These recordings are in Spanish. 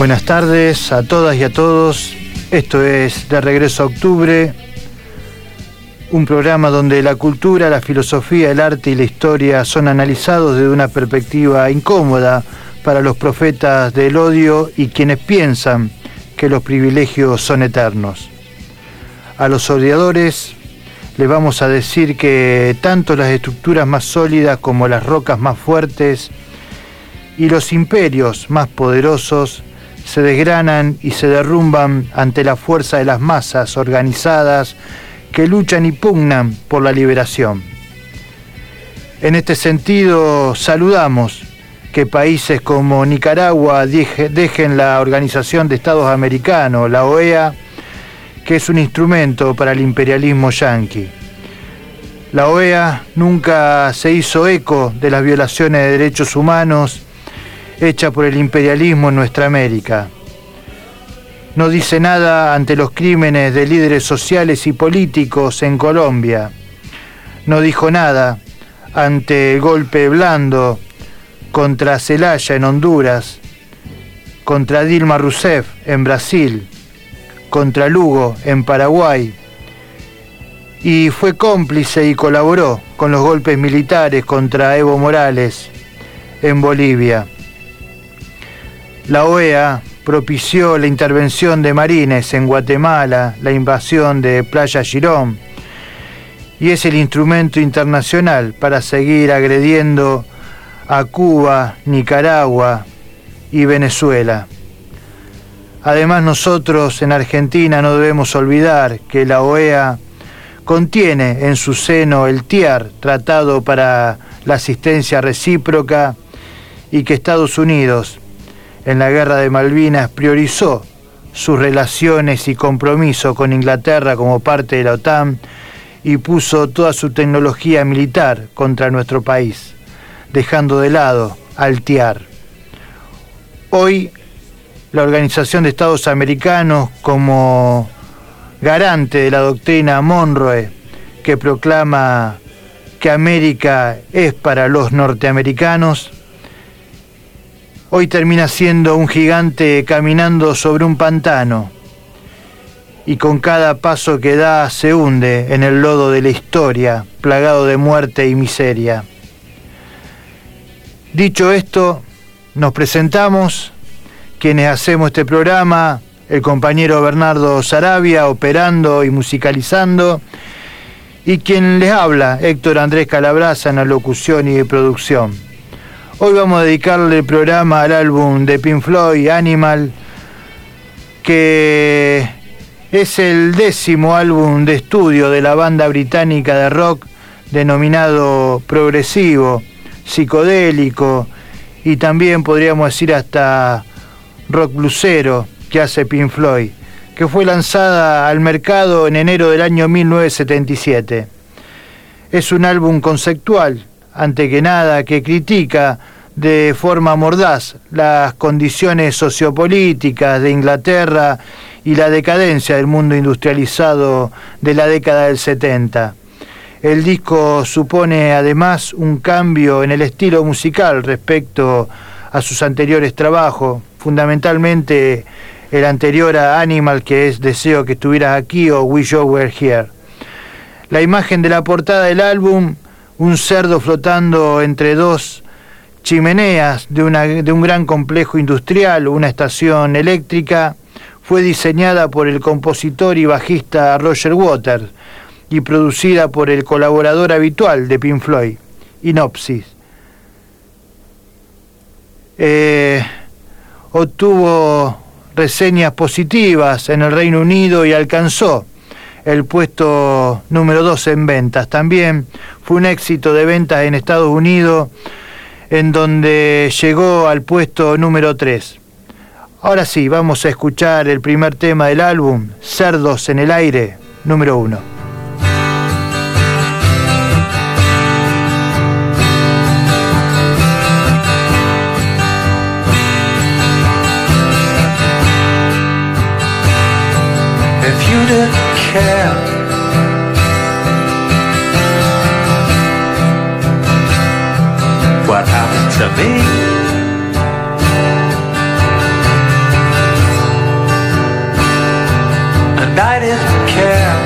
Buenas tardes a todas y a todos. Esto es De Regreso a Octubre, un programa donde la cultura, la filosofía, el arte y la historia son analizados desde una perspectiva incómoda para los profetas del odio y quienes piensan que los privilegios son eternos. A los odiadores les vamos a decir que tanto las estructuras más sólidas como las rocas más fuertes y los imperios más poderosos se desgranan y se derrumban ante la fuerza de las masas organizadas que luchan y pugnan por la liberación. En este sentido, saludamos que países como Nicaragua dejen la Organización de Estados Americanos, la OEA, que es un instrumento para el imperialismo yanqui. La OEA nunca se hizo eco de las violaciones de derechos humanos hecha por el imperialismo en nuestra América. No dice nada ante los crímenes de líderes sociales y políticos en Colombia. No dijo nada ante el golpe blando contra Celaya en Honduras, contra Dilma Rousseff en Brasil, contra Lugo en Paraguay, y fue cómplice y colaboró con los golpes militares contra Evo Morales en Bolivia. La OEA propició la intervención de marines en Guatemala, la invasión de Playa Girón, y es el instrumento internacional para seguir agrediendo a Cuba, Nicaragua y Venezuela. Además nosotros en Argentina no debemos olvidar que la OEA contiene en su seno el TIAR, Tratado para la Asistencia Recíproca, y que Estados Unidos en la guerra de Malvinas priorizó sus relaciones y compromiso con Inglaterra como parte de la OTAN y puso toda su tecnología militar contra nuestro país, dejando de lado al TIAR. Hoy, la Organización de Estados Americanos, como garante de la doctrina Monroe, que proclama que América es para los norteamericanos, hoy termina siendo un gigante caminando sobre un pantano y con cada paso que da se hunde en el lodo de la historia, plagado de muerte y miseria. Dicho esto, nos presentamos, quienes hacemos este programa, el compañero Bernardo Sarabia operando y musicalizando, y quien les habla, Héctor Andrés Calabraza en la locución y producción. Hoy vamos a dedicarle el programa al álbum de Pink Floyd, Animal, que es el décimo álbum de estudio de la banda británica de rock denominado progresivo, psicodélico y también podríamos decir hasta rock blusero que hace Pink Floyd, que fue lanzada al mercado en enero del año 1977. Es un álbum conceptual ante que nada, que critica de forma mordaz las condiciones sociopolíticas de Inglaterra y la decadencia del mundo industrializado de la década del 70. El disco supone además un cambio en el estilo musical respecto a sus anteriores trabajos, fundamentalmente el anterior a Animal, que es Deseo que estuvieras aquí o We You Were Here. La imagen de la portada del álbum un cerdo flotando entre dos chimeneas de, un gran complejo industrial, una estación eléctrica, fue diseñada por el compositor y bajista Roger Waters y producida por el colaborador habitual de Pink Floyd, Inopsis. Eh, obtuvo reseñas positivas en el Reino Unido y alcanzó el puesto número 2 en ventas. También fue un éxito de ventas en Estados Unidos, en donde llegó al puesto número 3. Ahora sí, vamos a escuchar el primer tema del álbum, Cerdos en el Aire, número 1. be. And I didn't care.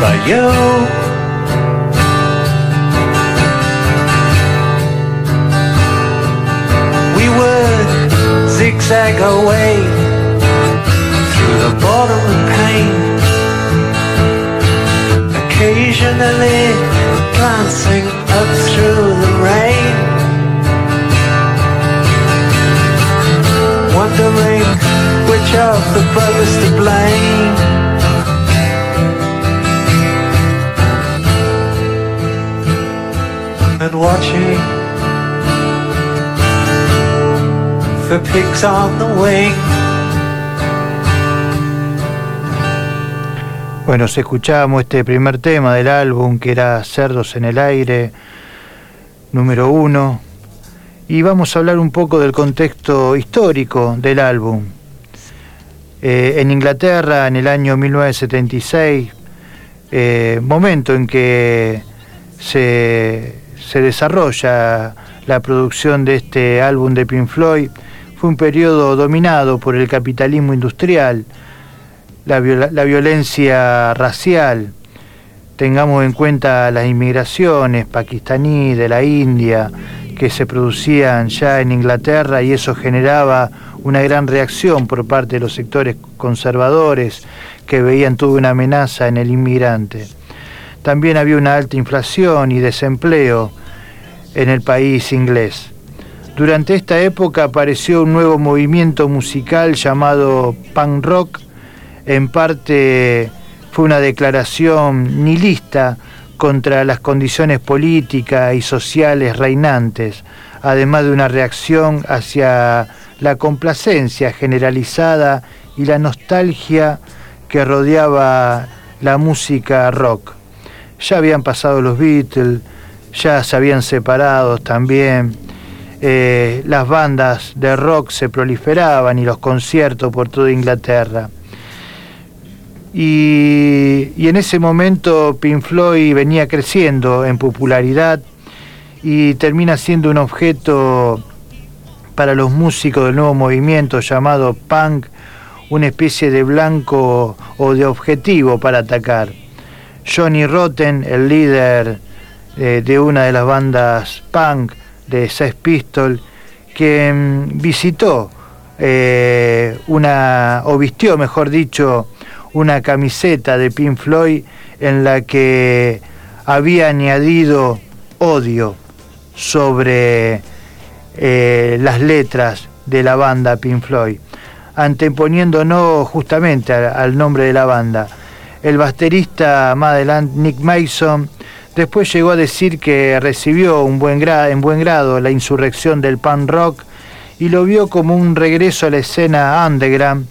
But you. Bueno, se escuchábamos este primer tema del álbum que era Cerdos en el Aire, número uno, y vamos a hablar un poco del contexto histórico del álbum. Eh, en Inglaterra, en el año 1976, eh, momento en que se se desarrolla la producción de este álbum de Pink Floyd fue un periodo dominado por el capitalismo industrial, la, violencia racial. Tengamos en cuenta las inmigraciones pakistaní, de la India, que se producían ya en Inglaterra y eso generaba una gran reacción por parte de los sectores conservadores que veían toda una amenaza en el inmigrante. También había una alta inflación y desempleo en el país inglés. Durante esta época apareció un nuevo movimiento musical llamado punk rock. En parte fue una declaración nihilista contra las condiciones políticas y sociales reinantes, además de una reacción hacia la complacencia generalizada y la nostalgia que rodeaba la música rock. Ya habían pasado los Beatles, ya se habían separado también, eh, las bandas de rock se proliferaban y los conciertos por toda Inglaterra. Y, en ese momento Pink Floyd venía creciendo en popularidad y termina siendo un objeto para los músicos del nuevo movimiento llamado punk, una especie de blanco o de objetivo para atacar. Johnny Rotten, el líder eh, de una de las bandas punk de Sex Pistols, que mm, visitó eh, una, o vistió, mejor dicho, una camiseta de Pink Floyd en la que había añadido odio sobre eh, las letras de la banda Pink Floyd, anteponiéndonos justamente al nombre de la banda. El baterista más adelante, Nick Mason, después llegó a decir que recibió en buen grado la insurrección del punk rock y lo vio como un regreso a la escena underground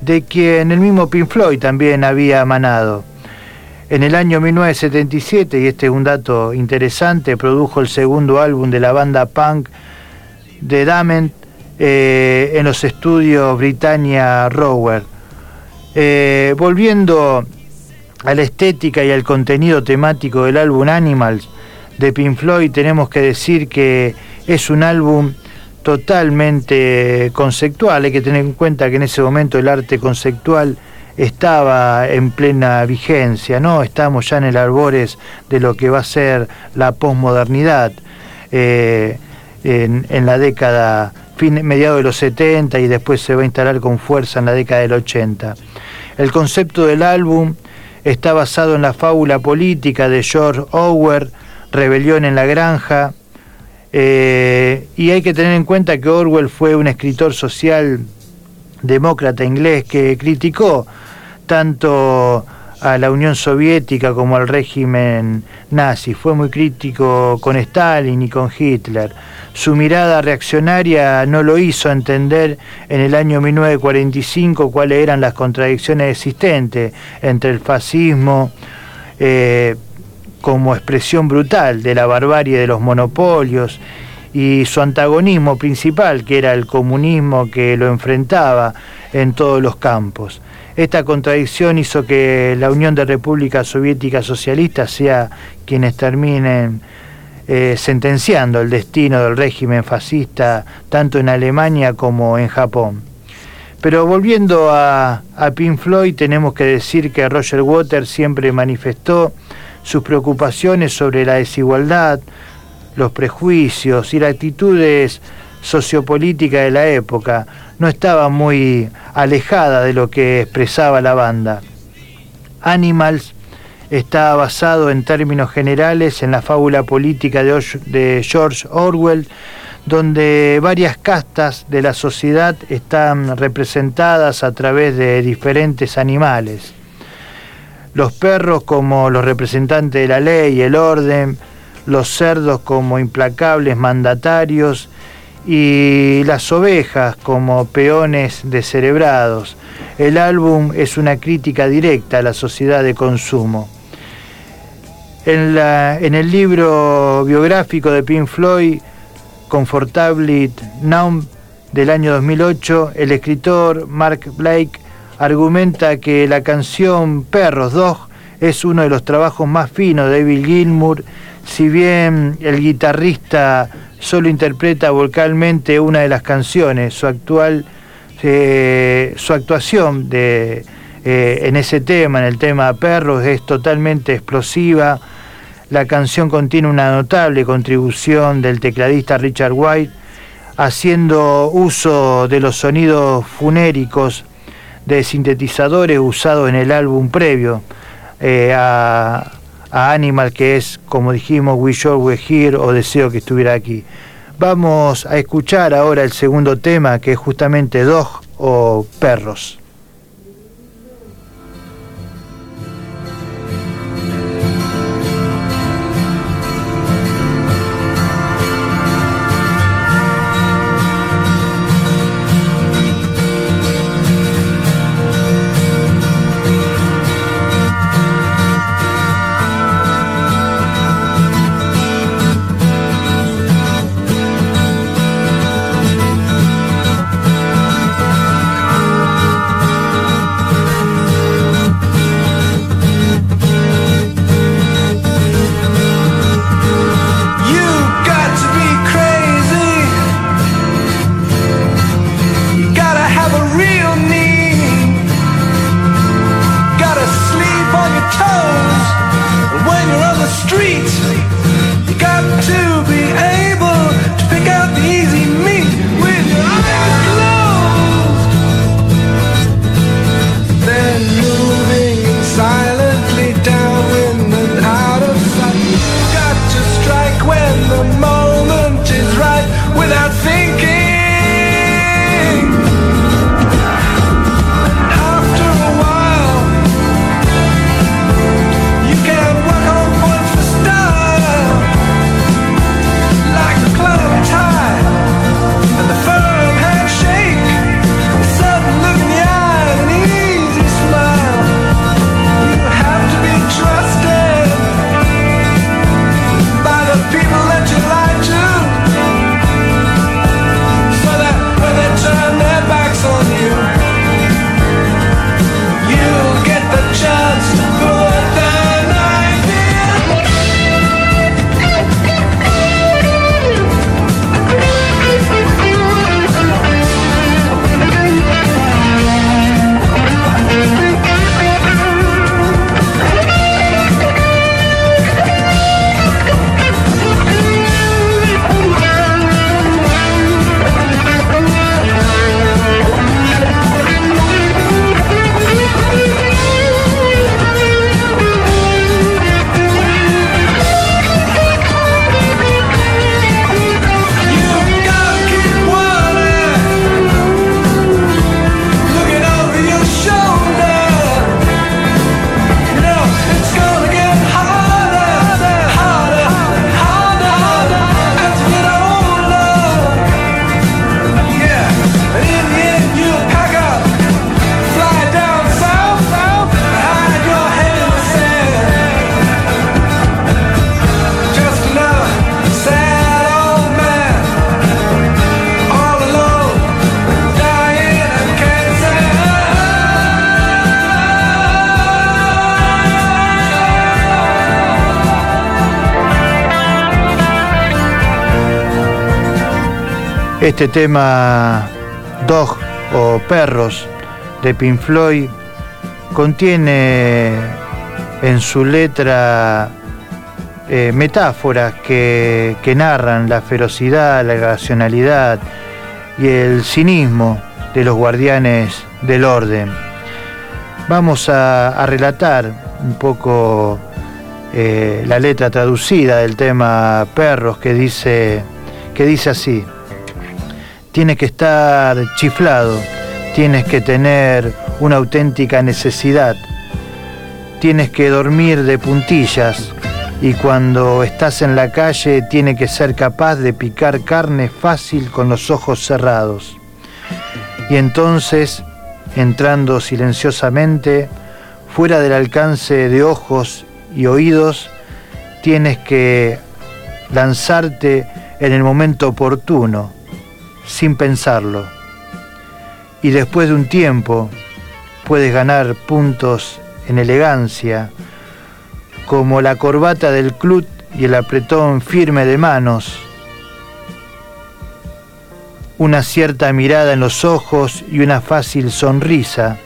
de quien el mismo Pink Floyd también había manado. En el año 1977, y este es un dato interesante, produjo el segundo álbum de la banda punk de Dament eh, en los estudios Britannia Rower. Eh, volviendo a la estética y al contenido temático del álbum Animals de Pink Floyd, tenemos que decir que es un álbum totalmente conceptual. Hay que tener en cuenta que en ese momento el arte conceptual estaba en plena vigencia, ¿no? Estamos ya en el arbores de lo que va a ser la posmodernidad eh, en, la década, fin, mediado de los 70 y después se va a instalar con fuerza en la década del 80. El concepto del álbum está basado en la fábula política de George Orwell, Rebelión en la Granja, eh, y hay que tener en cuenta que Orwell fue un escritor social demócrata inglés que criticó tanto a la Unión Soviética como al régimen nazi. Fue muy crítico con Stalin y con Hitler. Su mirada reaccionaria no lo hizo entender en el año 1945 cuáles eran las contradicciones existentes entre el fascismo eh, como expresión brutal de la barbarie de los monopolios y su antagonismo principal, que era el comunismo que lo enfrentaba en todos los campos. Esta contradicción hizo que la Unión de Repúblicas Soviéticas Socialistas sea quienes terminen eh, sentenciando el destino del régimen fascista tanto en Alemania como en Japón. Pero volviendo a, a Pink Floyd, tenemos que decir que Roger Waters siempre manifestó sus preocupaciones sobre la desigualdad, los prejuicios y las actitudes sociopolíticas de la época. No estaba muy alejada de lo que expresaba la banda. Animals está basado en términos generales en la fábula política de George Orwell, donde varias castas de la sociedad están representadas a través de diferentes animales. Los perros como los representantes de la ley y el orden, los cerdos como implacables mandatarios y las ovejas como peones descerebrados. El álbum es una crítica directa a la sociedad de consumo. En, en el libro biográfico de Pink Floyd, Comfortably Numb, del año 2008, el escritor Mark Blake argumenta que la canción Perros Dog es uno de los trabajos más finos de David Gilmour, si bien el guitarrista solo interpreta vocalmente una de las canciones, su actual eh, su actuación de, eh, en ese tema, en el tema Perros, es totalmente explosiva. La canción contiene una notable contribución del tecladista Richard White, haciendo uso de los sonidos funéricos de sintetizadores usados en el álbum previo eh, a, a, Animal, que es, como dijimos, We Sure We're Here o Deseo que estuviera aquí. Vamos a escuchar ahora el segundo tema, que es justamente Dog o Perros. Este tema Dog o Perros de Pink Floyd contiene en su letra eh, metáforas que, narran la ferocidad, la racionalidad y el cinismo de los guardianes del orden. Vamos a, relatar un poco eh, la letra traducida del tema Perros que dice, que dice así. Tienes que estar chiflado, tienes que tener una auténtica necesidad, tienes que dormir de puntillas. Y cuando estás en la calle tienes que ser capaz de picar carne fácil con los ojos cerrados. Y entonces entrando silenciosamente, fuera del alcance de ojos y oídos, tienes que lanzarte en el momento oportuno, sin pensarlo. Y después de un tiempo puedes ganar puntos en elegancia, como la corbata del clut y el apretón firme de manos, una cierta mirada en los ojos y una fácil sonrisa.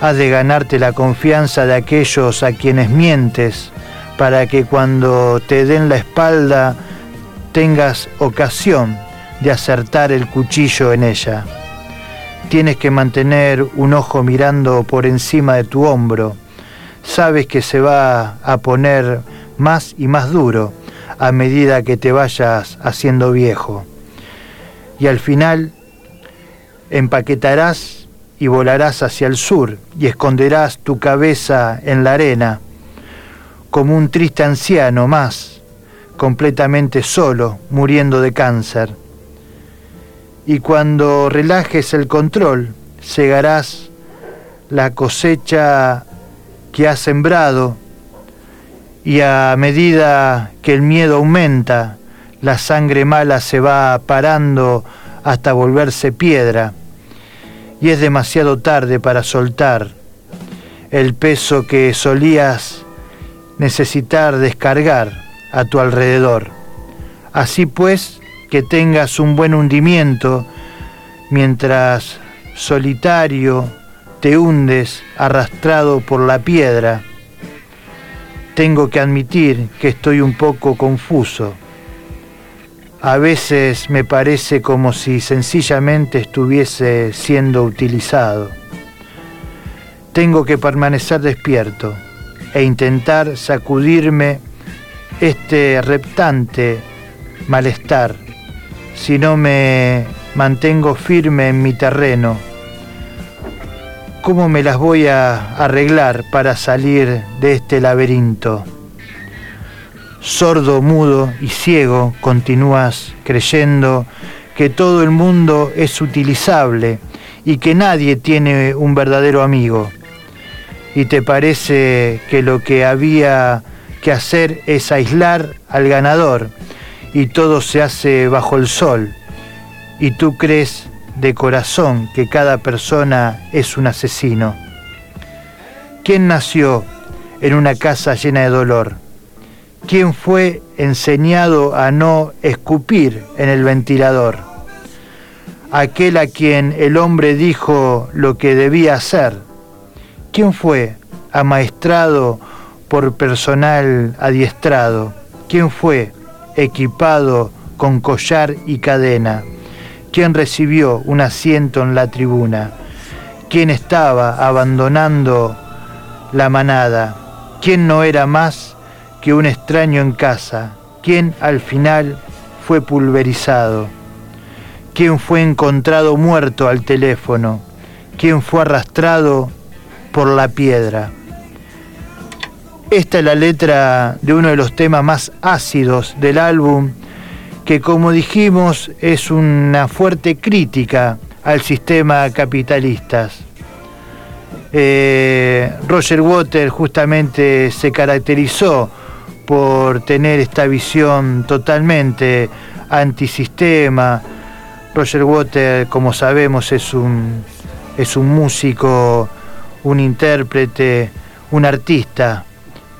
Has de ganarte la confianza de aquellos a quienes mientes para que cuando te den la espalda tengas ocasión de acertar el cuchillo en ella. Tienes que mantener un ojo mirando por encima de tu hombro. Sabes que se va a poner más y más duro a medida que te vayas haciendo viejo y al final empaquetarás y volarás hacia el sur y esconderás tu cabeza en la arena como un triste anciano más, completamente solo, muriendo de cáncer. Y cuando relajes el control, segarás la cosecha que has sembrado y a medida que el miedo aumenta, la sangre mala se va parando hasta volverse piedra y es demasiado tarde para soltar el peso que solías necesitar descargar a tu alrededor. Así pues, que tengas un buen hundimiento mientras solitario te hundes arrastrado por la piedra. Tengo que admitir que estoy un poco confuso a veces me parece como si sencillamente estuviese siendo utilizado. Tengo que permanecer despierto e intentar sacudirme este reptante malestar si no me mantengo firme en mi terreno. ¿Cómo me las voy a arreglar para salir de este laberinto? sordo, mudo y ciego, continúas creyendo que todo el mundo es utilizable y que nadie tiene un verdadero amigo. Y te parece que lo que había que hacer es aislar al ganador y todo se hace bajo el sol. Y tú crees de corazón que cada persona es un asesino. ¿Quién nació en una casa llena de dolor? ¿Quién fue enseñado a no escupir en el ventilador? Aquel a quien el hombre dijo lo que debía hacer. ¿Quién fue amaestrado por personal adiestrado? ¿Quién fue equipado con collar y cadena? ¿Quién recibió un asiento en la tribuna? ¿Quién estaba abandonando la manada? ¿Quién no era más que un extraño en casa, quien al final fue pulverizado, quien fue encontrado muerto al teléfono, quien fue arrastrado por la piedra. Esta es la letra de uno de los temas más ácidos del álbum, que como dijimos es una fuerte crítica al sistema capitalista. Eh, Roger Waters justamente se caracterizó por tener esta visión totalmente antisistema. Roger Water, como sabemos, es un, es un músico, un intérprete, un artista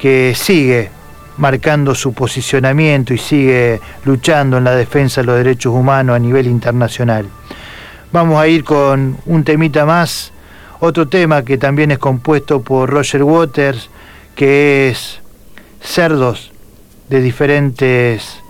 que sigue marcando su posicionamiento y sigue luchando en la defensa de los derechos humanos a nivel internacional. Vamos a ir con un temita más, otro tema que también es compuesto por Roger Waters, que es cerdos de diferentes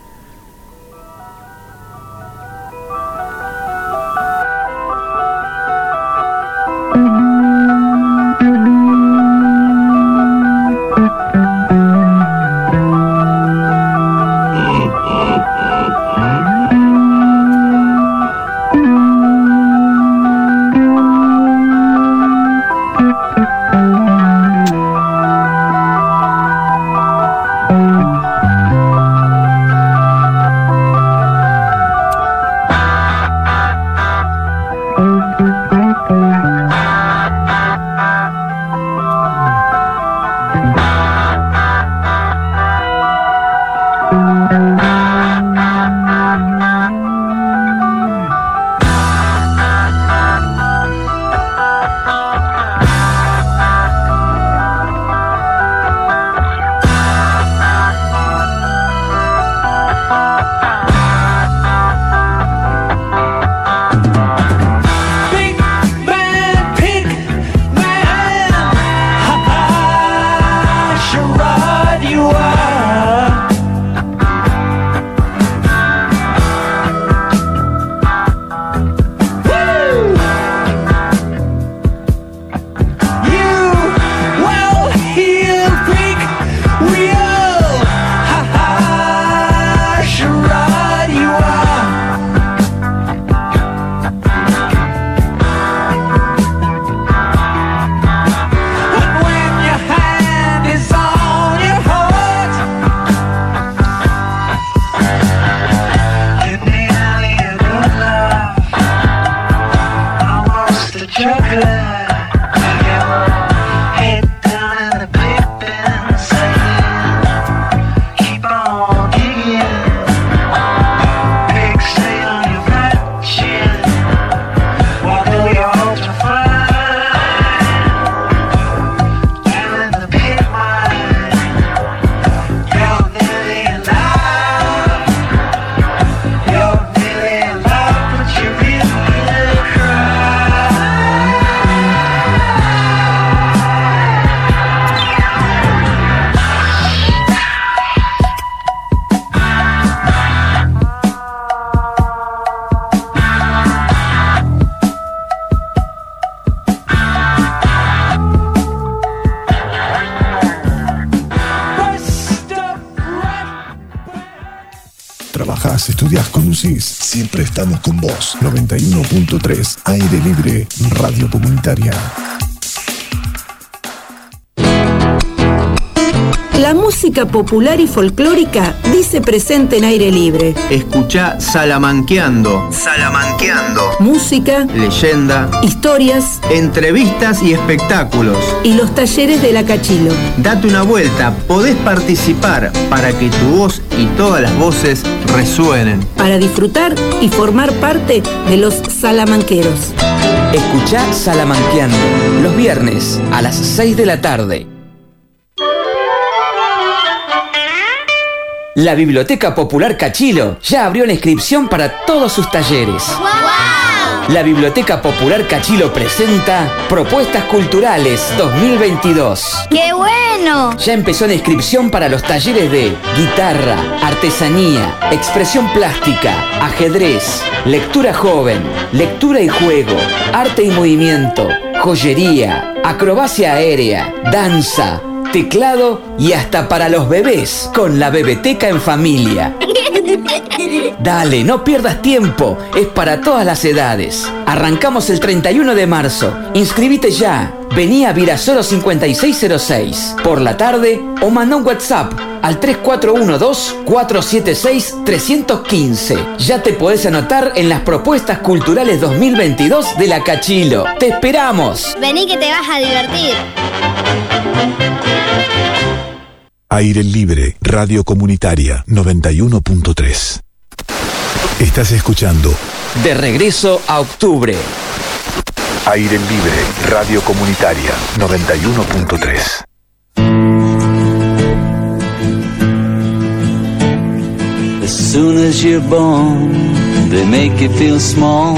Siempre estamos con vos. 91.3 Aire Libre Radio Comunitaria. La música popular y folclórica dice presente en aire libre. Escucha Salamanqueando. Salamanqueando. Música, leyenda, historias, entrevistas y espectáculos. Y los talleres de la Cachilo. Date una vuelta, podés participar para que tu voz y todas las voces resuenen. Para disfrutar y formar parte de los salamanqueros. Escucha Salamanqueando los viernes a las 6 de la tarde La Biblioteca Popular Cachilo ya abrió la inscripción para todos sus talleres. La Biblioteca Popular Cachilo presenta Propuestas Culturales 2022. ¡Qué bueno! Ya empezó la inscripción para los talleres de guitarra, artesanía, expresión plástica, ajedrez, lectura joven, lectura y juego, arte y movimiento, joyería, acrobacia aérea, danza, teclado y hasta para los bebés con la bebeteca en familia. Dale, no pierdas tiempo, es para todas las edades. Arrancamos el 31 de marzo. Inscribite ya. Vení a Virasoro 5606 por la tarde o manda un WhatsApp al 3412-476-315. Ya te podés anotar en las propuestas culturales 2022 de la Cachilo. ¡Te esperamos! Vení que te vas a divertir. Aire Libre, Radio Comunitaria 91.3. Estás escuchando De regreso a octubre. Aire Libre, Radio Comunitaria 91.3. As soon as you're born, they make you feel small.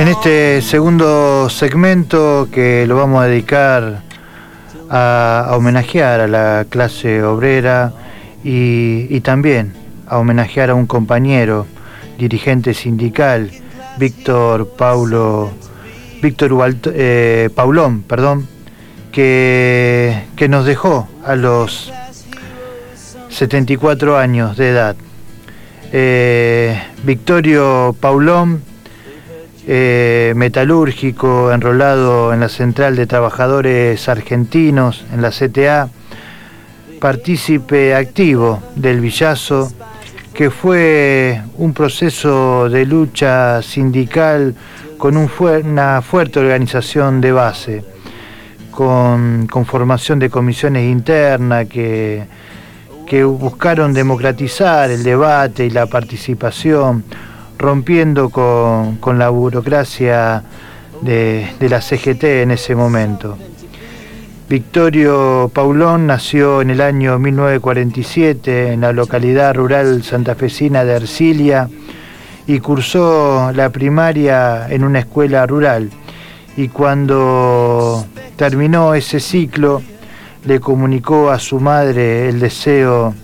En este segundo segmento que lo vamos a dedicar a, homenajear a la clase obrera y, y también a homenajear a un compañero, dirigente sindical, Víctor Paulo, Víctor Ubalt- eh, Paulón, perdón, que, que nos dejó a los 74 años de edad. Eh, Victorio Paulón, eh, metalúrgico, enrolado en la Central de Trabajadores Argentinos, en la CTA, partícipe activo del Villazo, que fue un proceso de lucha sindical con una fuerte organización de base, con, con formación de comisiones internas que, que buscaron democratizar el debate y la participación, rompiendo con, con la burocracia de, de la CGT en ese momento. Victorio Paulón nació en el año 1947 en la localidad rural santafesina de Ercilia y cursó la primaria en una escuela rural. Y cuando terminó ese ciclo, le comunicó a su madre el deseo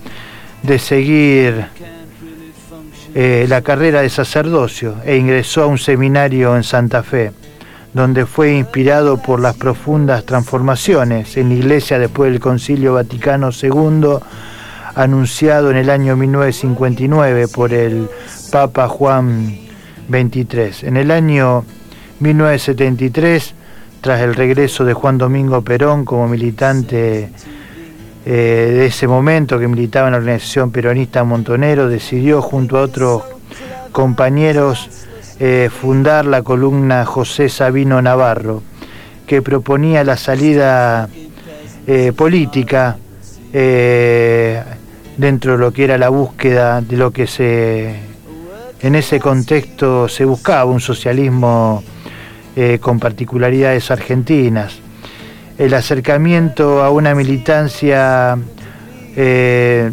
de seguir eh, la carrera de sacerdocio e ingresó a un seminario en Santa Fe, donde fue inspirado por las profundas transformaciones en la iglesia después del Concilio Vaticano II, anunciado en el año 1959 por el Papa Juan XXIII. En el año 1973, tras el regreso de Juan Domingo Perón como militante eh, de ese momento que militaba en la organización peronista Montonero, decidió junto a otros compañeros eh, fundar la columna José Sabino Navarro, que proponía la salida eh, política dentro de lo que era la búsqueda de lo que se en ese contexto se buscaba, un socialismo eh, con particularidades argentinas. El acercamiento a una militancia eh,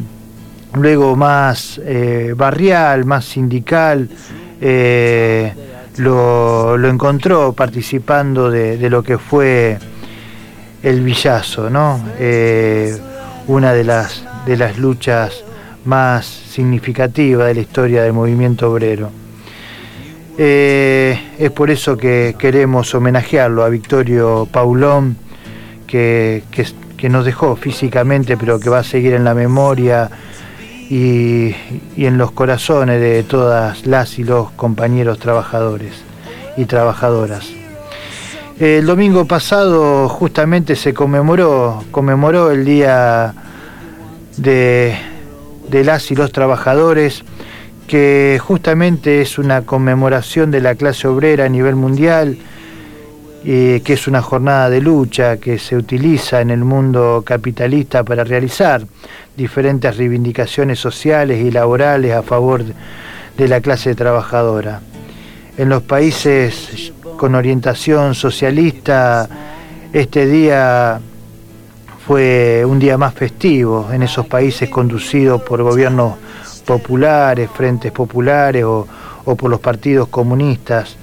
luego más eh, barrial, más sindical, lo, encontró participando de, lo que fue el Villazo, ¿no? Una de las, de las luchas más significativas de la historia del movimiento obrero. Eh, es por eso que queremos homenajearlo a Victorio Paulón, que, nos dejó físicamente, pero que va a seguir en la memoria y, en los corazones de todas las y los compañeros trabajadores y trabajadoras. El domingo pasado justamente se conmemoró, conmemoró el día de las y los trabajadores, que justamente es una conmemoración de la clase obrera a nivel mundial, eh, que es una jornada de lucha que se utiliza en el mundo capitalista para realizar diferentes reivindicaciones sociales y laborales a favor de la clase trabajadora. En los países con orientación socialista, este día fue un día más festivo en esos países conducidos por gobiernos populares, frentes populares o, por los partidos comunistas.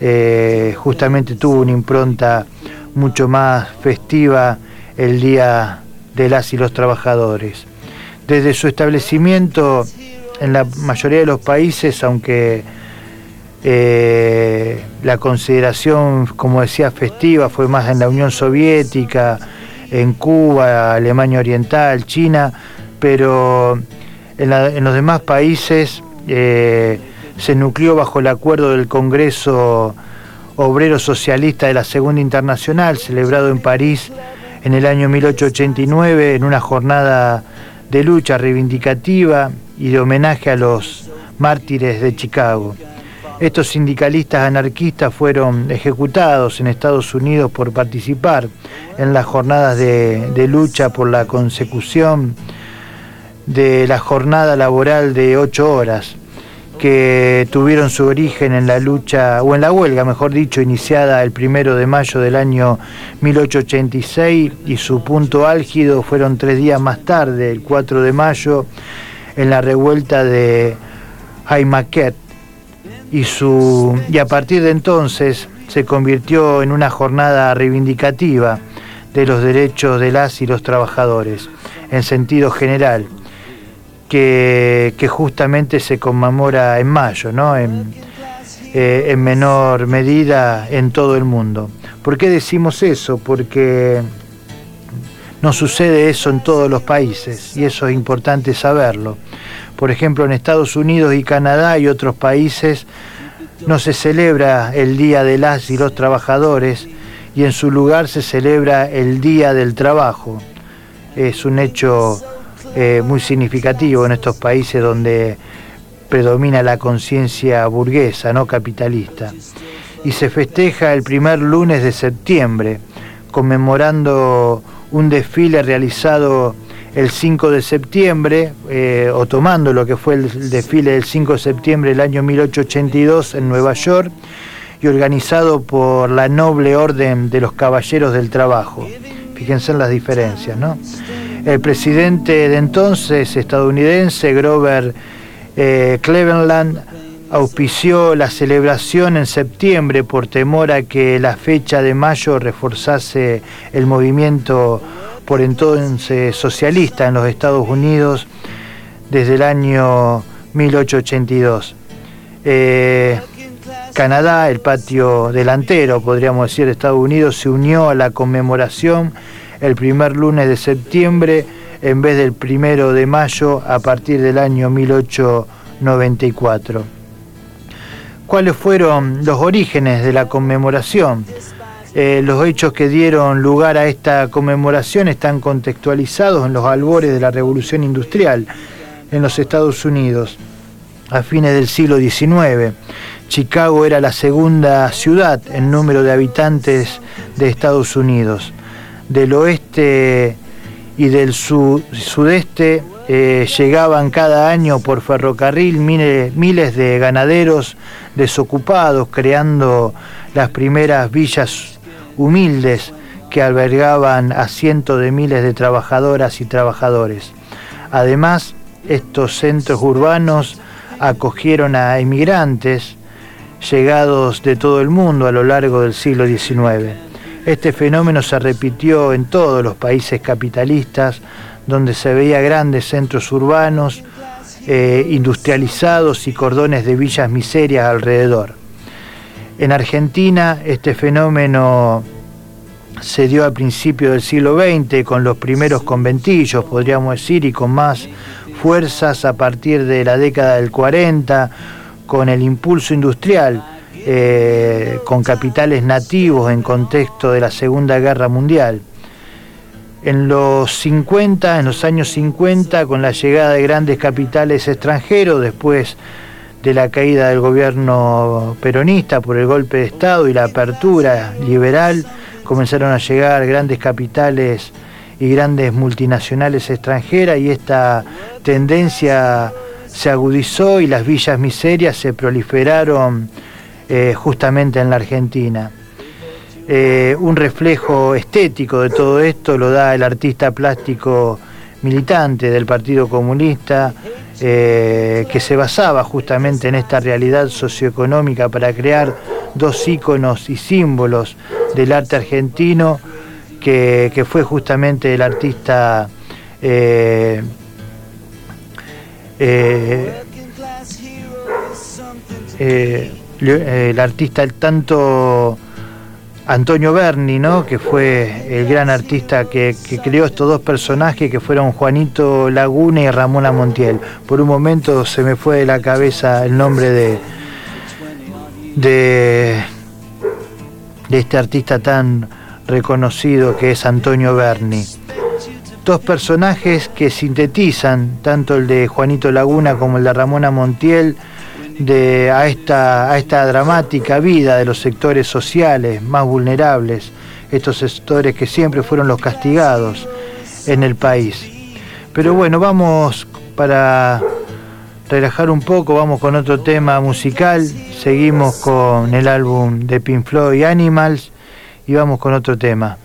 Eh, justamente tuvo una impronta mucho más festiva el Día de las y los Trabajadores. Desde su establecimiento en la mayoría de los países, aunque eh, la consideración, como decía, festiva fue más en la Unión Soviética, en Cuba, Alemania Oriental, China, pero en, los demás países eh, se nucleó bajo el acuerdo del Congreso Obrero Socialista de la Segunda Internacional, celebrado en París en el año 1889, en una jornada de lucha reivindicativa y de homenaje a los mártires de Chicago. Estos sindicalistas anarquistas fueron ejecutados en Estados Unidos por participar en las jornadas de lucha por la consecución de la jornada laboral de ocho horas, que tuvieron su origen en la lucha, o en la huelga, mejor dicho, iniciada el primero de mayo del año 1886 y su punto álgido fueron tres días más tarde, el 4 de mayo, en la revuelta de Haymarket y, su, y a partir de entonces se convirtió en una jornada reivindicativa de los derechos de las y los trabajadores, en sentido general, que, justamente se conmemora en mayo, ¿no? en, eh, en menor medida en todo el mundo. ¿Por qué decimos eso? Porque no sucede eso en todos los países y eso es importante saberlo. Por ejemplo, en Estados Unidos y Canadá y otros países no se celebra el Día de las y los Trabajadores y en su lugar se celebra el Día del Trabajo. Es un hecho eh, muy significativo en estos países donde predomina la conciencia burguesa, no capitalista. Y se festeja el primer lunes de septiembre, conmemorando un desfile realizado el 5 de septiembre, eh, o tomando lo que fue el desfile del 5 de septiembre del año 1882 en Nueva York, y organizado por la noble orden de los caballeros del trabajo. Fíjense en las diferencias, ¿no? El presidente de entonces, estadounidense, Grover eh, Cleveland, auspició la celebración en septiembre por temor a que la fecha de mayo reforzase el movimiento por entonces socialista en los Estados Unidos desde el año 1882. Eh, Canadá, el patio delantero, podríamos decir, de Estados Unidos, se unió a la conmemoración el primer lunes de septiembre en vez del primero de mayo a partir del año 1894 cuáles fueron los orígenes de la conmemoración. Eh, los hechos que dieron lugar a esta conmemoración están contextualizados en los albores de la Revolución Industrial en los Estados Unidos a fines del siglo XIX. Chicago era la segunda ciudad en número de habitantes de Estados Unidos. Del oeste y del sudeste eh, llegaban cada año por ferrocarril miles, de ganaderos desocupados, creando las primeras villas humildes que albergaban a cientos de miles de trabajadoras y trabajadores. Además, estos centros urbanos acogieron a inmigrantes llegados de todo el mundo a lo largo del siglo XIX. Este fenómeno se repitió en todos los países capitalistas donde se veía grandes centros urbanos, eh, industrializados y cordones de villas miserias alrededor. En Argentina este fenómeno se dio a principios del siglo XX con los primeros conventillos, podríamos decir, y con más fuerzas a partir de la década del 40, con el impulso industrial, eh, con capitales nativos en contexto de la Segunda Guerra Mundial. En los 50, en los años 50, con la llegada de grandes capitales extranjeros, después de la caída del gobierno peronista por el golpe de Estado y la apertura liberal, comenzaron a llegar grandes capitales y grandes multinacionales extranjeras y esta tendencia se agudizó y las villas miserias se proliferaron eh, justamente en la Argentina. Eh, un reflejo estético de todo esto lo da el artista plástico militante del Partido Comunista, eh, que se basaba justamente en esta realidad socioeconómica para crear dos íconos y símbolos del arte argentino, que, fue justamente el artista el artista el tanto Antonio Berni, ¿no? que fue el gran artista que, creó estos dos personajes que fueron Juanito Laguna y Ramona Montiel. Por un momento se me fue de la cabeza el nombre de, de, este artista tan reconocido que es Antonio Berni. Dos personajes que sintetizan, tanto el de Juanito Laguna como el de Ramona Montiel, de, a, esta, a esta dramática vida de los sectores sociales más vulnerables, estos sectores que siempre fueron los castigados en el país. Pero bueno, vamos para relajar un poco, vamos con otro tema musical, seguimos con el álbum de Pink Floyd Animals y vamos con otro tema.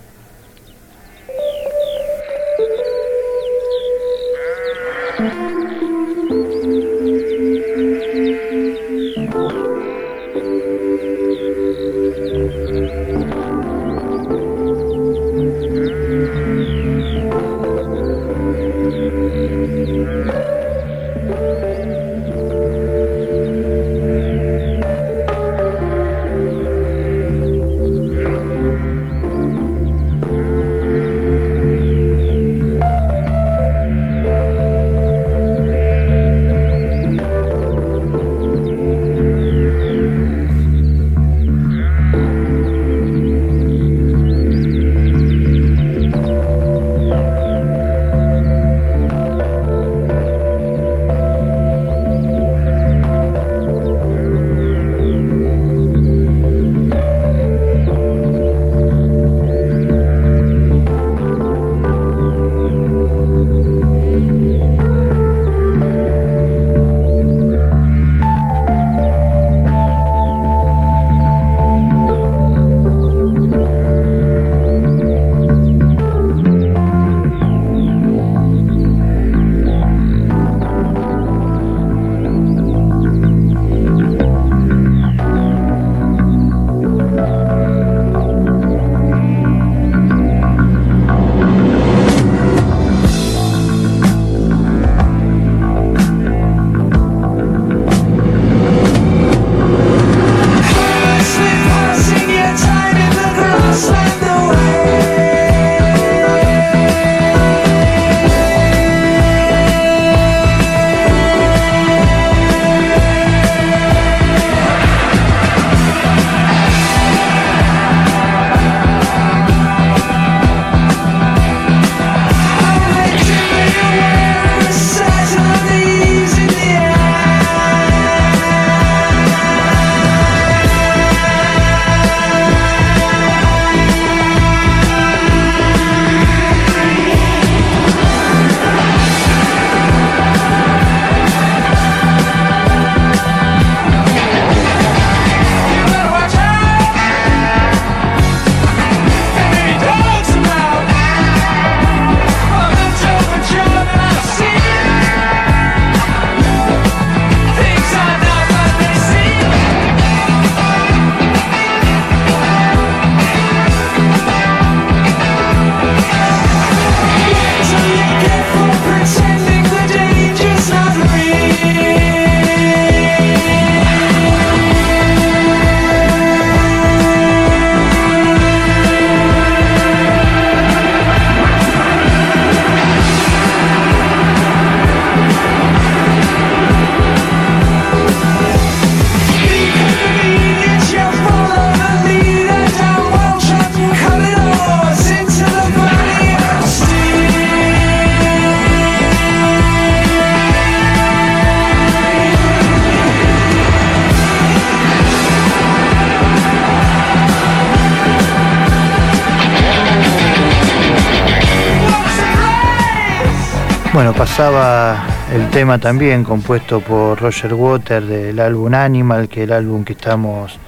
Pasaba el tema también compuesto por Roger Water del álbum Animal, que es el álbum que estamos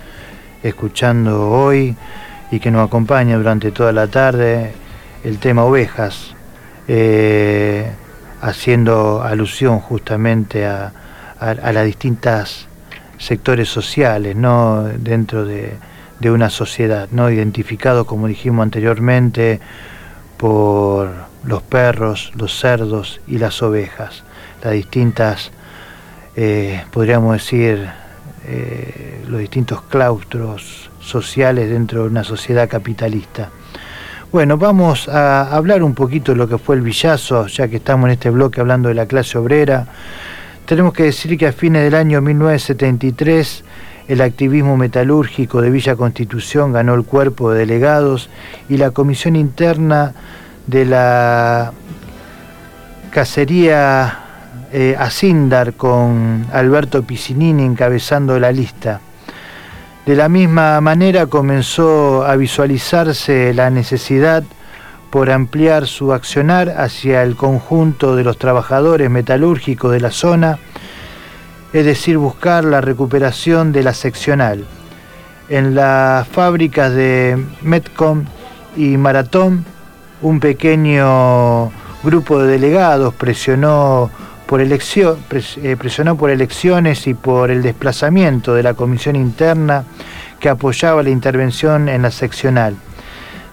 escuchando hoy y que nos acompaña durante toda la tarde, el tema Ovejas, eh, haciendo alusión justamente a, a, las distintas sectores sociales ¿no? dentro de, de una sociedad, ¿no? identificados, como dijimos anteriormente, por los perros, los cerdos y las ovejas, las distintas, eh, podríamos decir, eh, los distintos claustros sociales dentro de una sociedad capitalista. Bueno, vamos a hablar un poquito de lo que fue el villazo, ya que estamos en este bloque hablando de la clase obrera. Tenemos que decir que a fines del año 1973 el activismo metalúrgico de Villa Constitución ganó el cuerpo de delegados y la comisión interna de la cacería eh, Asindar con Alberto Piccinini encabezando la lista. De la misma manera comenzó a visualizarse la necesidad por ampliar su accionar hacia el conjunto de los trabajadores metalúrgicos de la zona, es decir, buscar la recuperación de la seccional. En las fábricas de Metcom y Maratón un pequeño grupo de delegados presionó por, elección, eh, presionó por elecciones y por el desplazamiento de la comisión interna que apoyaba la intervención en la seccional.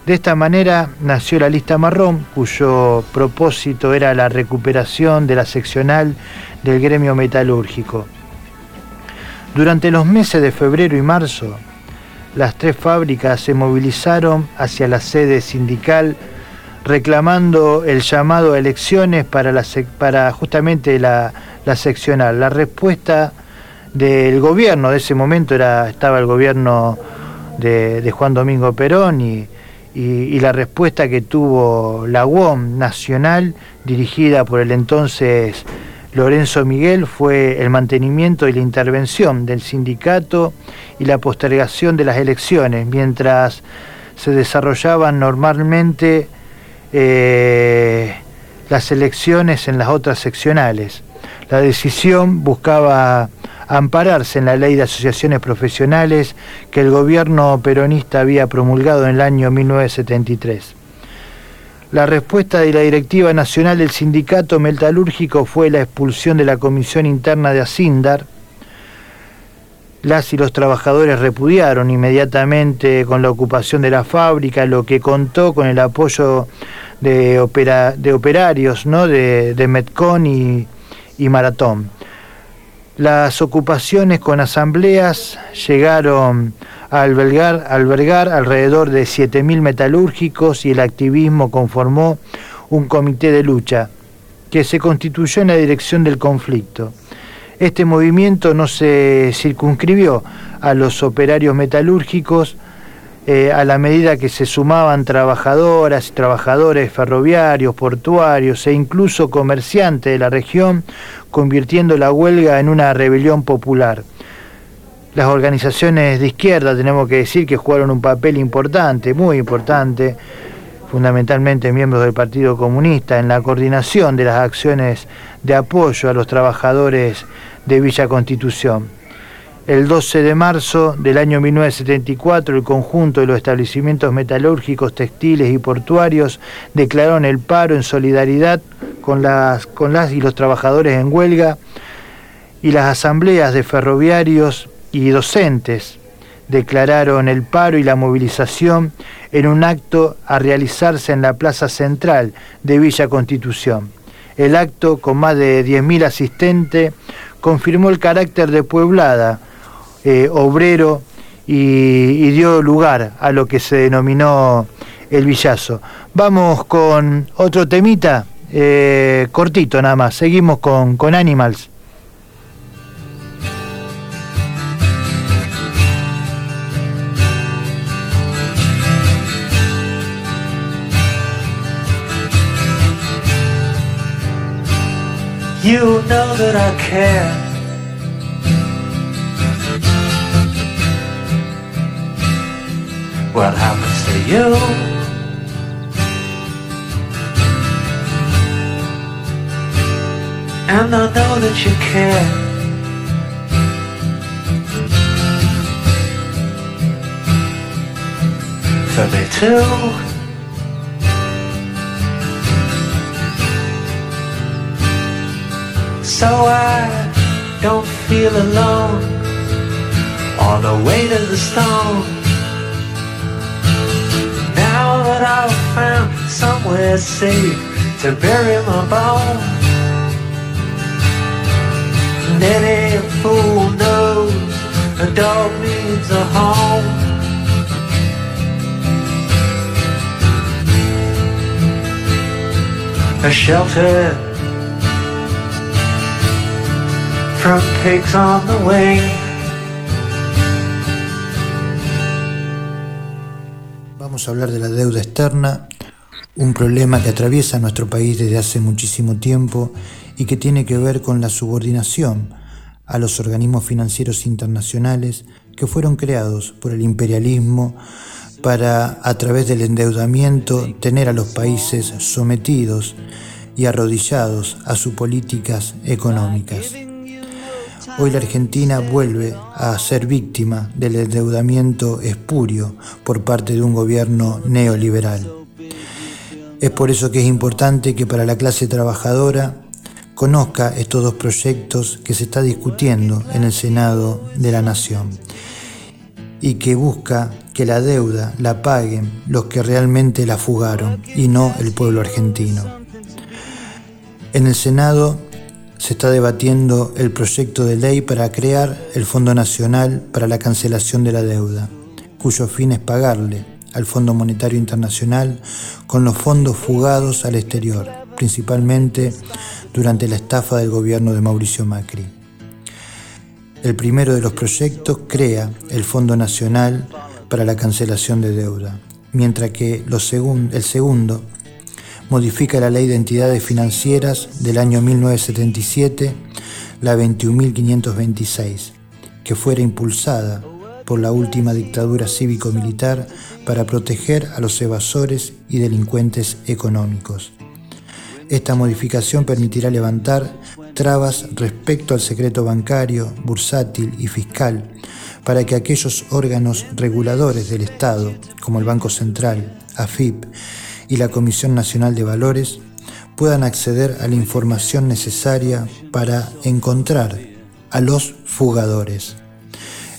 De esta manera nació la lista marrón, cuyo propósito era la recuperación de la seccional del gremio metalúrgico. Durante los meses de febrero y marzo, las tres fábricas se movilizaron hacia la sede sindical reclamando el llamado a elecciones para, la, para justamente la, seccional. La respuesta del gobierno de ese momento era, estaba el gobierno de, Juan Domingo Perón y, y, la respuesta que tuvo la UOM nacional dirigida por el entonces Lorenzo Miguel fue el mantenimiento y la intervención del sindicato y la postergación de las elecciones mientras se desarrollaban normalmente eh, las elecciones en las otras seccionales. La decisión buscaba ampararse en la ley de asociaciones profesionales que el gobierno peronista había promulgado en el año 1973. La respuesta de la directiva nacional del sindicato metalúrgico fue la expulsión de la comisión interna de Asindar. Las y los trabajadores repudiaron inmediatamente con la ocupación de la fábrica, lo que contó con el apoyo de, de operarios ¿no? de, de Metcon y, Maratón. Las ocupaciones con asambleas llegaron a albergar, albergar alrededor de 7.000 metalúrgicos y el activismo conformó un comité de lucha que se constituyó en la dirección del conflicto. Este movimiento no se circunscribió a los operarios metalúrgicos, eh, a la medida que se sumaban trabajadoras y trabajadores ferroviarios, portuarios e incluso comerciantes de la región, convirtiendo la huelga en una rebelión popular. Las organizaciones de izquierda, tenemos que decir que jugaron un papel importante, muy importante, fundamentalmente miembros del Partido Comunista, en la coordinación de las acciones de apoyo a los trabajadores de Villa Constitución. El 12 de marzo del año 1974, el conjunto de los establecimientos metalúrgicos, textiles y portuarios declararon el paro en solidaridad con las, con las y los trabajadores en huelga y las asambleas de ferroviarios y docentes declararon el paro y la movilización en un acto a realizarse en la Plaza Central de Villa Constitución. El acto, con más de 10.000 asistentes, confirmó el carácter de Pueblada, eh, obrero y, dio lugar a lo que se denominó el villazo. Vamos con otro temita, eh, cortito nada más, seguimos con, con Animals. You know that I care. what happens to you. and I know that you care. For me too. So I don't feel alone on the way to the stone. Now that I've found somewhere safe to bury my bones. And any fool knows a dog needs a home. A shelter Vamos a hablar de la deuda externa, un problema que atraviesa nuestro país desde hace muchísimo tiempo y que tiene que ver con la subordinación a los organismos financieros internacionales que fueron creados por el imperialismo para, a través del endeudamiento, tener a los países sometidos y arrodillados a sus políticas económicas. Hoy la Argentina vuelve a ser víctima del endeudamiento espurio por parte de un gobierno neoliberal. Es por eso que es importante que para la clase trabajadora conozca estos dos proyectos que se está discutiendo en el Senado de la Nación y que busca que la deuda la paguen los que realmente la fugaron y no el pueblo argentino. En el Senado se está debatiendo el proyecto de ley para crear el Fondo Nacional para la Cancelación de la Deuda, cuyo fin es pagarle al Fondo Monetario Internacional con los fondos fugados al exterior, principalmente durante la estafa del gobierno de Mauricio Macri. El primero de los proyectos crea el Fondo Nacional para la Cancelación de Deuda, mientras que el segundo modifica la Ley de Entidades Financieras del año 1977, la 21.526, que fuera impulsada por la última dictadura cívico-militar para proteger a los evasores y delincuentes económicos. Esta modificación permitirá levantar trabas respecto al secreto bancario, bursátil y fiscal para que aquellos órganos reguladores del Estado, como el Banco Central, AFIP y la Comisión Nacional de Valores, puedan acceder a la información necesaria para encontrar a los fugadores.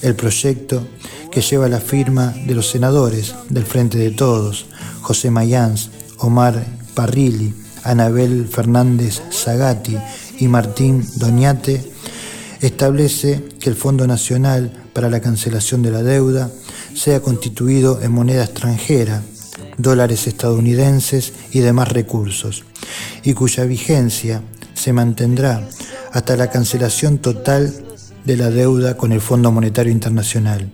El proyecto, que lleva la firma de los senadores del Frente de Todos, José Mayans, Omar Parrilli, Anabel Fernández Zagati y Martín Doñate, establece que el Fondo Nacional para la Cancelación de la Deuda sea constituido en moneda extranjera, dólares estadounidenses y demás recursos, y cuya vigencia se mantendrá hasta la cancelación total de la deuda con el Fondo Monetario Internacional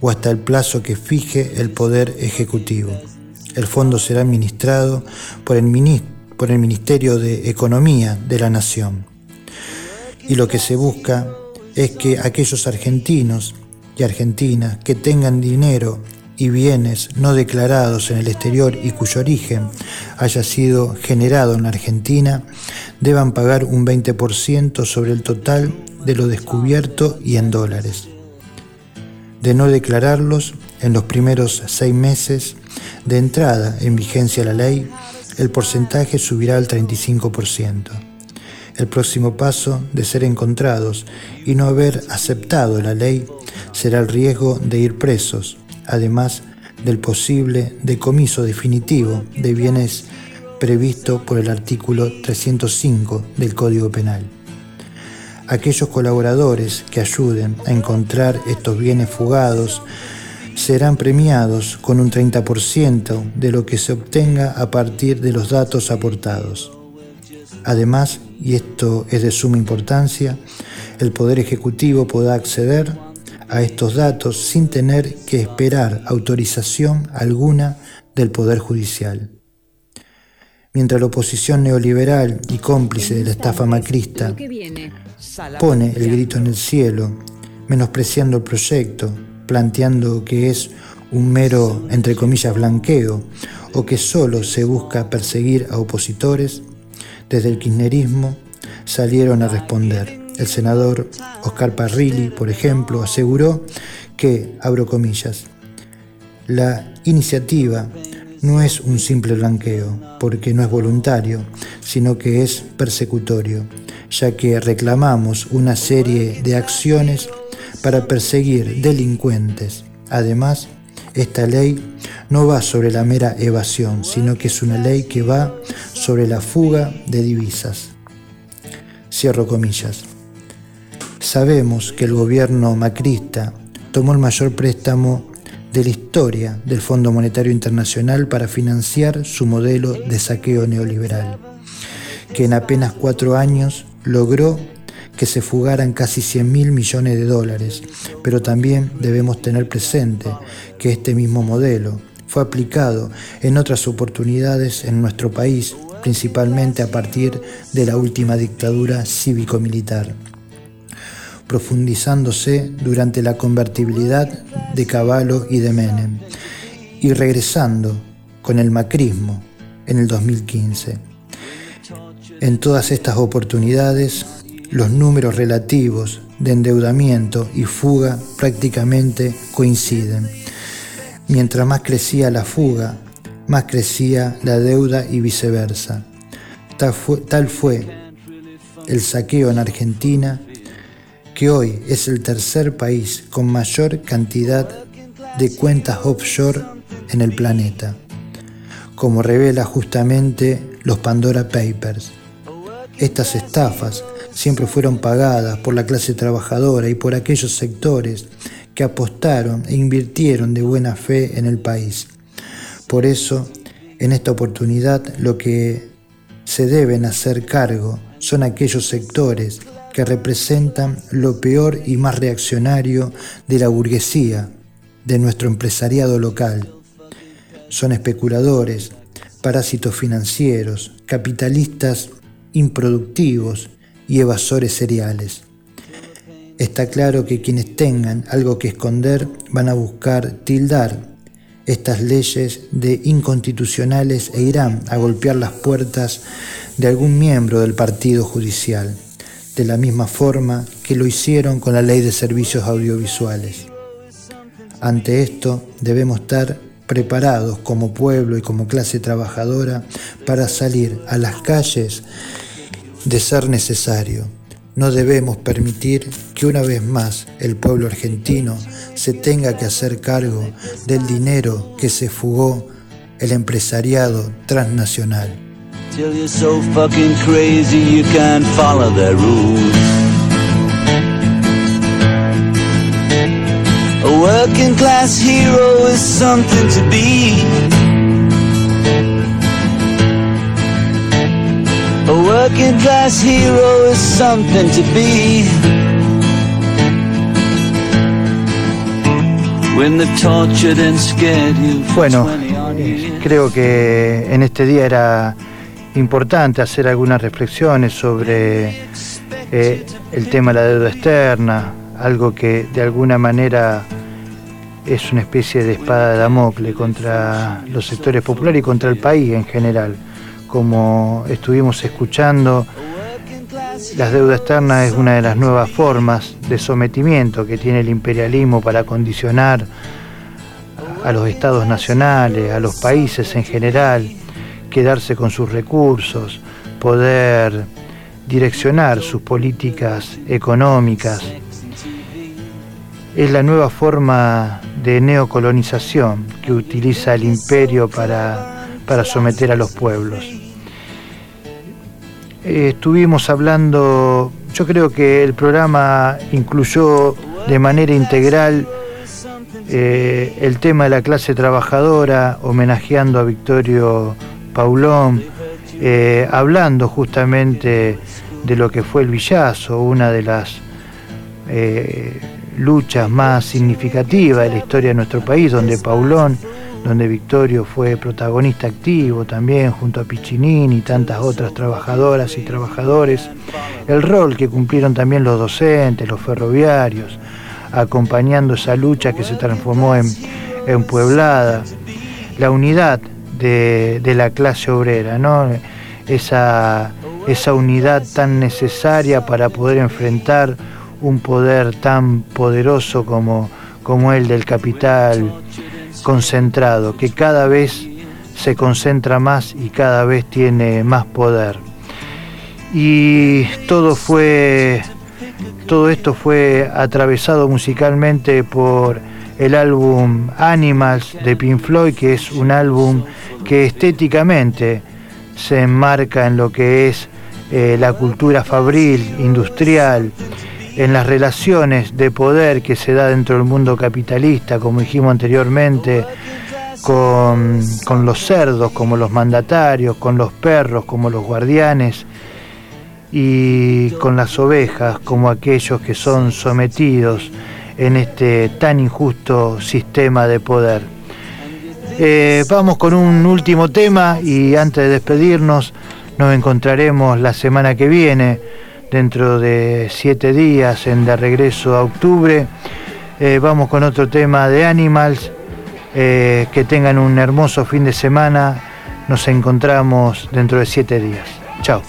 o hasta el plazo que fije el Poder Ejecutivo. El fondo será administrado por el, por el Ministerio de Economía de la Nación. Y lo que se busca es que aquellos argentinos y argentinas que tengan dinero y bienes no declarados en el exterior y cuyo origen haya sido generado en Argentina deban pagar un 20% sobre el total de lo descubierto y en dólares. De no declararlos, en los primeros seis meses de entrada en vigencia la ley, el porcentaje subirá al 35%. El próximo paso de ser encontrados y no haber aceptado la ley será el riesgo de ir presos, además del posible decomiso definitivo de bienes previsto por el artículo 305 del Código Penal. Aquellos colaboradores que ayuden a encontrar estos bienes fugados serán premiados con un 30% de lo que se obtenga a partir de los datos aportados. Además, y esto es de suma importancia, el Poder Ejecutivo podrá acceder a estos datos sin tener que esperar autorización alguna del Poder Judicial. Mientras la oposición neoliberal y cómplice de la estafa macrista pone el grito en el cielo, menospreciando el proyecto, planteando que es un mero, entre comillas, blanqueo o que solo se busca perseguir a opositores, desde el kirchnerismo salieron a responder. El senador Oscar Parrilli, por ejemplo, aseguró que, abro comillas, la iniciativa no es un simple blanqueo, porque no es voluntario, sino que es persecutorio, ya que reclamamos una serie de acciones para perseguir delincuentes. Además, esta ley no va sobre la mera evasión, sino que es una ley que va sobre la fuga de divisas. Cierro comillas. Sabemos que el gobierno macrista tomó el mayor préstamo de la historia del Fondo Monetario Internacional para financiar su modelo de saqueo neoliberal, que en apenas cuatro años logró que se fugaran casi 100 mil millones de dólares, pero también debemos tener presente que este mismo modelo fue aplicado en otras oportunidades en nuestro país, principalmente a partir de la última dictadura cívico-militar profundizándose durante la convertibilidad de Caballo y de Menem, y regresando con el macrismo en el 2015. En todas estas oportunidades, los números relativos de endeudamiento y fuga prácticamente coinciden. Mientras más crecía la fuga, más crecía la deuda y viceversa. Tal fue, tal fue el saqueo en Argentina que hoy es el tercer país con mayor cantidad de cuentas offshore en el planeta, como revela justamente los Pandora Papers. Estas estafas siempre fueron pagadas por la clase trabajadora y por aquellos sectores que apostaron e invirtieron de buena fe en el país. Por eso, en esta oportunidad, lo que se deben hacer cargo son aquellos sectores que representan lo peor y más reaccionario de la burguesía, de nuestro empresariado local. Son especuladores, parásitos financieros, capitalistas improductivos y evasores seriales. Está claro que quienes tengan algo que esconder van a buscar tildar estas leyes de inconstitucionales e irán a golpear las puertas de algún miembro del partido judicial de la misma forma que lo hicieron con la ley de servicios audiovisuales. Ante esto debemos estar preparados como pueblo y como clase trabajadora para salir a las calles de ser necesario. No debemos permitir que una vez más el pueblo argentino se tenga que hacer cargo del dinero que se fugó el empresariado transnacional. Till you're so fucking crazy you can't follow their rules. A working class hero is something to be. A working class hero is something to be. When they've tortured and scared you for Bueno, 20 odd eh, years. creo que en este día era importante hacer algunas reflexiones sobre eh, el tema de la deuda externa, algo que de alguna manera es una especie de espada de Damocles contra los sectores populares y contra el país en general. Como estuvimos escuchando, la deuda externa es una de las nuevas formas de sometimiento que tiene el imperialismo para condicionar a los estados nacionales, a los países en general, quedarse con sus recursos, poder direccionar sus políticas económicas. Es la nueva forma de neocolonización que utiliza el imperio para, para someter a los pueblos. Eh, estuvimos hablando, yo creo que el programa incluyó de manera integral eh, el tema de la clase trabajadora, homenajeando a Victorio Paulón, eh, hablando justamente de lo que fue el Villazo, una de las eh, luchas más significativas de la historia de nuestro país, donde Paulón, donde Victorio fue protagonista activo también, junto a Piccinini y tantas otras trabajadoras y trabajadores, el rol que cumplieron también los docentes, los ferroviarios, acompañando esa lucha que se transformó en, en Pueblada, la unidad de, la clase obrera, ¿no? esa esa unidad tan necesaria para poder enfrentar un poder tan poderoso como, como el del capital concentrado, que cada vez se concentra más y cada vez tiene más poder. Y todo fue todo esto fue atravesado musicalmente por el álbum Animals de Pink Floyd, que es un álbum que estéticamente se enmarca en lo que es eh, la cultura fabril, industrial, en las relaciones de poder que se da dentro del mundo capitalista, como dijimos anteriormente, con, con los cerdos como los mandatarios, con los perros como los guardianes y con las ovejas como aquellos que son sometidos en este tan injusto sistema de poder. Eh, vamos con un último tema y antes de despedirnos nos encontraremos la semana que viene, dentro de siete días, en De Regreso a Octubre. Eh, vamos con otro tema de Animals. Eh, que tengan un hermoso fin de semana. Nos encontramos dentro de siete días. Chao.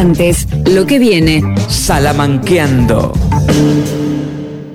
Instantes, lo que viene. Salamanqueando.